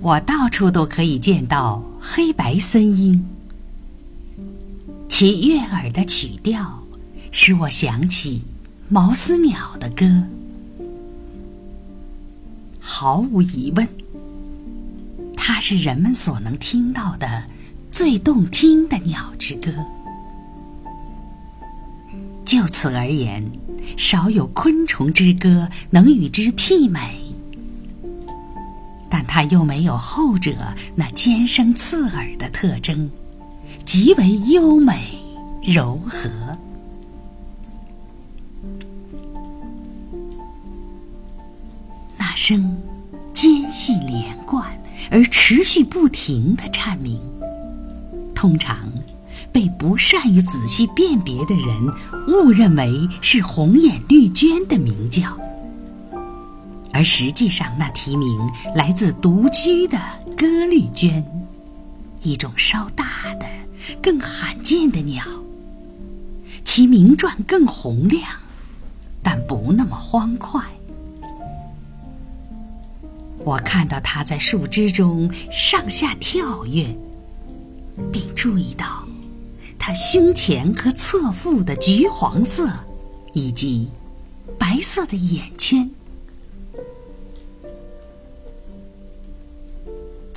我到处都可以见到黑白森鹰，其悦耳的曲调使我想起毛丝鸟的歌。毫无疑问，它是人们所能听到的最动听的鸟之歌。就此而言，少有昆虫之歌能与之媲美。它又没有后者那尖声刺耳的特征，极为优美柔和。那声尖细连贯而持续不停的颤鸣，通常被不善于仔细辨别的人误认为是红眼绿鹃的鸣叫。而实际上，那啼鸣来自独居的歌绿鹃，一种稍大的、更罕见的鸟。其鸣啭更洪亮，但不那么欢快。我看到它在树枝中上下跳跃，并注意到它胸前和侧腹的橘黄色，以及白色的眼圈。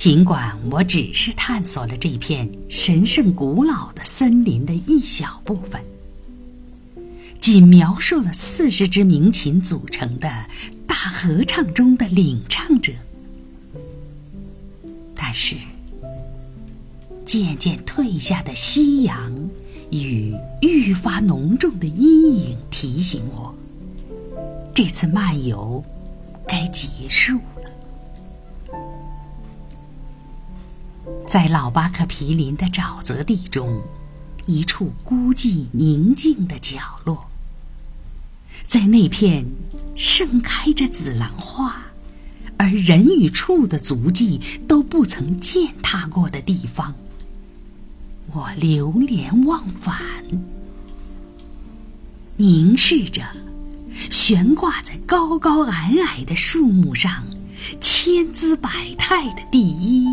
尽管我只是探索了这片神圣古老的森林的一小部分，仅描述了四十支鸣琴组成的大合唱中的领唱者，但是渐渐退下的夕阳与愈发浓重的阴影提醒我，这次漫游该结束。在老巴克皮林的沼泽地中，一处孤寂宁静的角落，在那片盛开着紫兰花，而人与畜的足迹都不曾践踏过的地方，我流连忘返，凝视着悬挂在高高矮矮的树木上千姿百态的第一。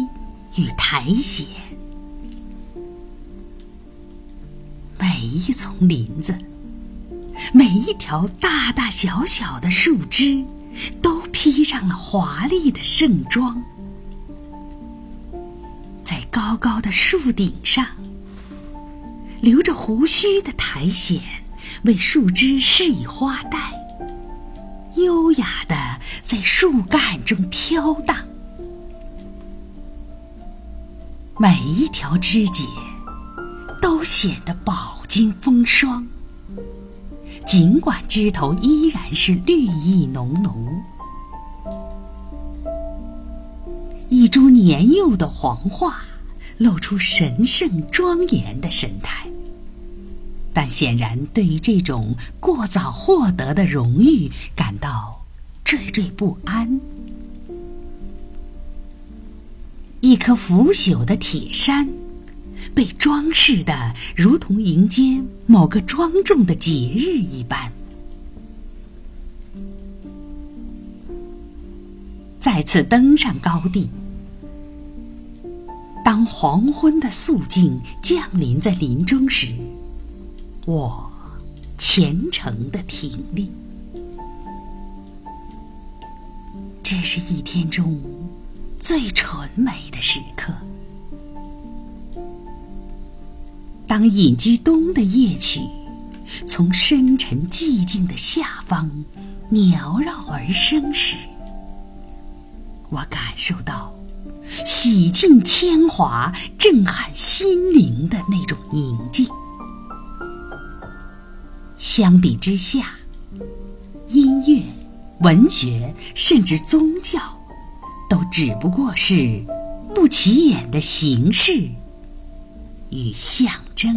与苔藓，每一丛林子，每一条大大小小的树枝，都披上了华丽的盛装。在高高的树顶上，留着胡须的苔藓为树枝饰以花带，优雅的在树干中飘荡。每一条枝节都显得饱经风霜，尽管枝头依然是绿意浓浓。一株年幼的黄桦露出神圣庄严的神态，但显然对于这种过早获得的荣誉感到惴惴不安。一颗腐朽的铁山，被装饰的如同迎接某个庄重的节日一般。再次登上高地，当黄昏的肃静降临在林中时，我虔诚的挺立。这是一天中。最纯美的时刻，当隐居冬的夜曲从深沉寂静的下方缭绕而生时，我感受到洗尽铅华、震撼心灵的那种宁静。相比之下，音乐、文学，甚至宗教。都只不过是不起眼的形式与象征。